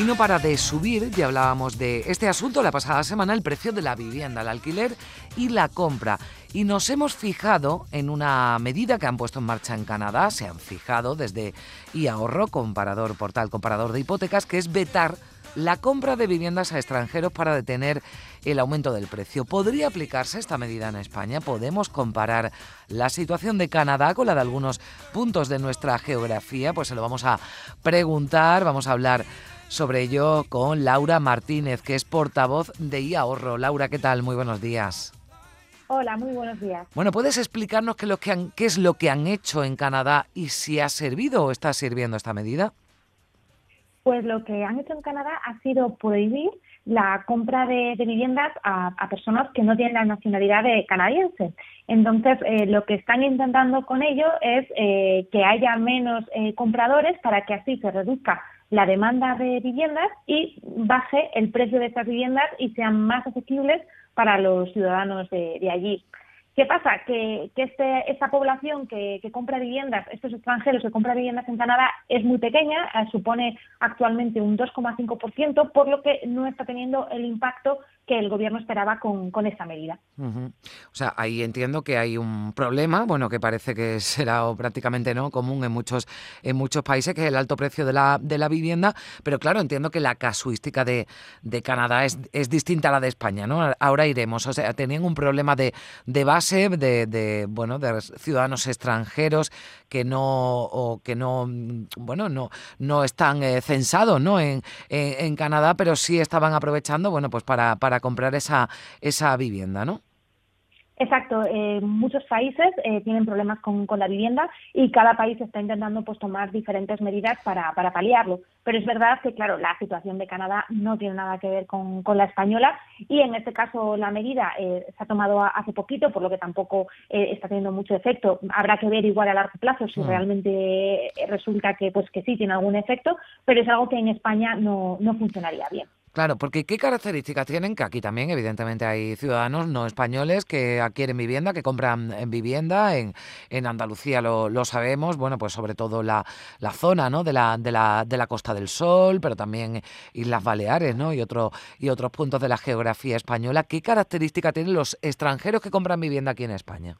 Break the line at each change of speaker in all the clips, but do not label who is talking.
Y no para de subir, ya hablábamos de este asunto la pasada semana, el precio de la vivienda, el alquiler y la compra. Y nos hemos fijado en una medida que han puesto en marcha en Canadá, se han fijado desde ahorro comparador, portal comparador de hipotecas, que es vetar la compra de viviendas a extranjeros para detener el aumento del precio. ¿Podría aplicarse esta medida en España? ¿Podemos comparar la situación de Canadá con la de algunos puntos de nuestra geografía? Pues se lo vamos a preguntar, vamos a hablar sobre ello con Laura Martínez, que es portavoz de iAhorro. Laura, ¿qué tal? Muy buenos días.
Hola, muy buenos días.
Bueno, ¿puedes explicarnos qué, lo que han, qué es lo que han hecho en Canadá y si ha servido o está sirviendo esta medida?
Pues lo que han hecho en Canadá ha sido prohibir la compra de, viviendas a, personas que no tienen la nacionalidad de canadiense. Entonces, eh, lo que están intentando con ello es eh, que haya menos eh, compradores para que así se reduzca la demanda de viviendas y baje el precio de estas viviendas y sean más asequibles para los ciudadanos de, allí. ¿Qué pasa? Que, que este, esta población que, compra viviendas, estos extranjeros que compran viviendas en Canadá, es muy pequeña, eh, supone actualmente un 2,5%, por lo que no está teniendo el impacto que el gobierno esperaba con, con esta medida.
O sea, ahí entiendo que hay un problema, bueno, que parece que será o prácticamente no común en muchos, en muchos países, que es el alto precio de la, de la vivienda, pero claro, entiendo que la casuística de, de Canadá es, es, distinta a la de España, ¿no? Ahora iremos, o sea, tenían un problema de, de base, de, de, bueno, de ciudadanos extranjeros que no, o que no, bueno, no, no están eh, censados, ¿no? En, en, en, Canadá, pero sí estaban aprovechando, bueno, pues para, para comprar esa, esa vivienda, ¿no?
Exacto, eh, muchos países eh, tienen problemas con, la vivienda y cada país está intentando pues, tomar diferentes medidas para, para paliarlo. Pero es verdad que, claro, la situación de Canadá no tiene nada que ver con, la española y en este caso la medida eh, se ha tomado hace poquito, por lo que tampoco eh, está teniendo mucho efecto. Habrá que ver igual a largo plazo si mm. realmente resulta que, pues, que sí tiene algún efecto, pero es algo que en España no, no funcionaría bien.
Claro, porque ¿qué características tienen? Que aquí también, evidentemente, hay ciudadanos no españoles que adquieren vivienda, que compran en vivienda. En, en Andalucía lo, lo, sabemos, bueno, pues sobre todo la, la zona ¿no? de, la, de, la, de la Costa del Sol, pero también Islas Baleares ¿no? y, otro, y otros puntos de la geografía española. ¿Qué características tienen los extranjeros que compran vivienda aquí en España?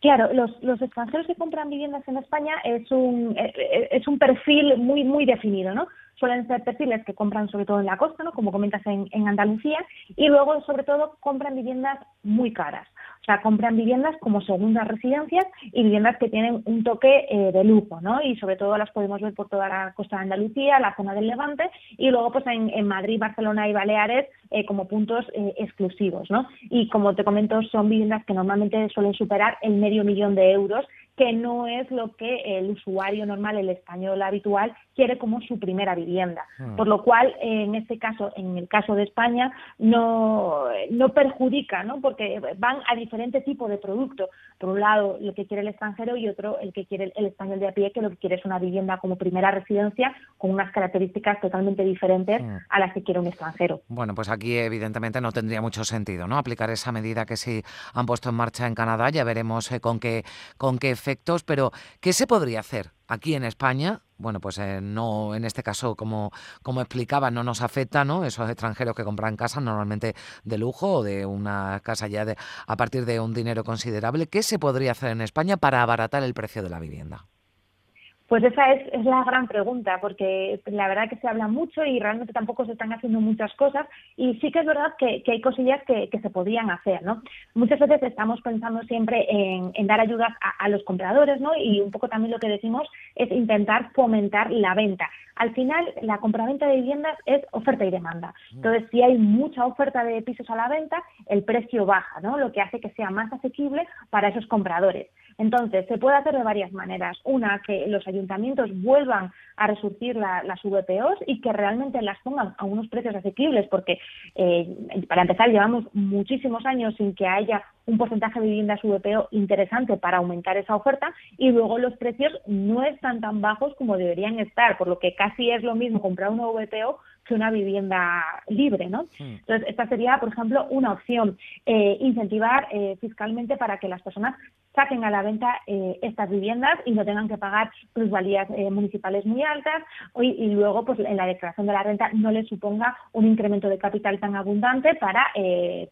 Claro, los, los extranjeros que compran viviendas en España es un, eh, eh, es un perfil muy, muy definido, ¿no? Suelen ser perfiles que compran sobre todo en la costa, ¿no? como comentas en, Andalucía, y luego sobre todo compran viviendas muy caras. O sea, compran viviendas como segundas residencias y viviendas que tienen un toque eh, de lujo, ¿no? Y sobre todo las podemos ver por toda la costa de Andalucía, la zona del Levante y luego pues en, Madrid, Barcelona y Baleares eh, como puntos eh, exclusivos, ¿no? Y como te comento, son viviendas que normalmente suelen superar el medio millón de euros que no es lo que el usuario normal, el español habitual, quiere como su primera vivienda. Hmm. Por lo cual, en este caso, en el caso de España, no, no perjudica, ¿no? Porque van a diferentes tipos de productos. Por un lado, lo que quiere el extranjero y otro, el que quiere el español de a pie, que lo que quiere es una vivienda como primera residencia con unas características totalmente diferentes hmm. a las que quiere un extranjero.
Bueno, pues aquí evidentemente no tendría mucho sentido, ¿no? Aplicar esa medida que sí han puesto en marcha en Canadá. Ya veremos eh, con qué con qué efectos, pero ¿qué se podría hacer aquí en España? Bueno, pues eh, no, en este caso, como, como explicaba, no nos afecta, ¿no? Esos extranjeros que compran casas normalmente de lujo o de una casa ya de, a partir de un dinero considerable. ¿Qué se podría hacer en España para abaratar el precio de la vivienda?
Pues esa es, es, la gran pregunta, porque la verdad que se habla mucho y realmente tampoco se están haciendo muchas cosas y sí que es verdad que, hay cosillas que, se podrían hacer, ¿no? Muchas veces estamos pensando siempre en, dar ayudas a, los compradores, ¿no? Y un poco también lo que decimos es intentar fomentar la venta. Al final, la compraventa de viviendas es oferta y demanda. Entonces, si hay mucha oferta de pisos a la venta, el precio baja, ¿no? Lo que hace que sea más asequible para esos compradores. Entonces, se puede hacer de varias maneras. Una, que los ayuntamientos vuelvan a resurgir las VPOs y que realmente las pongan a unos precios asequibles, porque eh, para empezar llevamos muchísimos años sin que haya un porcentaje de viviendas VPO interesante para aumentar esa oferta y luego los precios no están tan bajos como deberían estar, por lo que casi es lo mismo comprar una VPO que una vivienda libre, ¿no? Entonces, esta sería, por ejemplo, una opción, eh, incentivar eh, fiscalmente para que las personas saquen a la venta eh, estas viviendas y no tengan que pagar plusvalías municipales muy altas y, y, luego pues en la declaración de la renta no les suponga un incremento de capital tan abundante para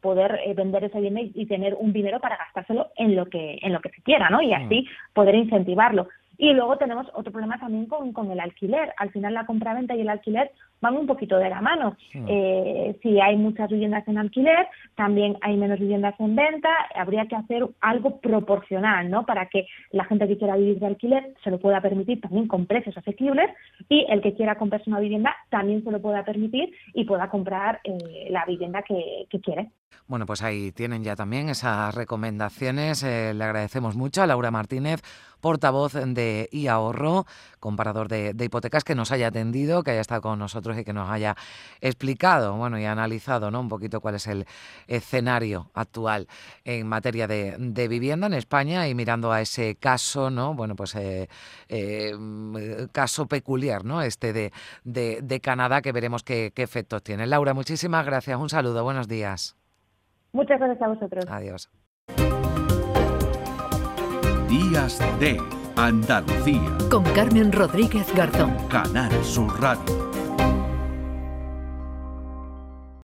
poder vender ese bien y, tener un dinero para gastárselo en lo que en lo que se quiera, ¿no? Y así poder incentivarlo. Y luego tenemos otro problema también con, con el alquiler. Al final la compraventa y el alquiler van un poquito de la mano. Eh, si hay muchas viviendas en alquiler, también hay menos viviendas en venta. Habría que hacer algo proporcional, ¿no? Para que la gente que quiera vivir de alquiler se lo pueda permitir también con precios asequibles y el que quiera comprarse una vivienda también se lo pueda permitir y pueda comprar eh, la vivienda que, quiere.
Bueno, pues ahí tienen ya también esas recomendaciones. Eh, le agradecemos mucho a Laura Martínez, portavoz de iAhorro, comparador de, hipotecas, que nos haya atendido, que haya estado con nosotros y que nos haya explicado bueno, y analizado ¿no? un poquito cuál es el escenario actual en materia de, vivienda en España y mirando a ese caso, ¿no? bueno, pues eh, eh, caso peculiar, ¿no? Este de, de, Canadá, que veremos qué, qué efectos tiene. Laura, muchísimas gracias. Un saludo, buenos días.
Muchas gracias a vosotros.
Adiós.
Días de Andalucía.
Con Carmen Rodríguez Garzón.
Canal Sur Radio.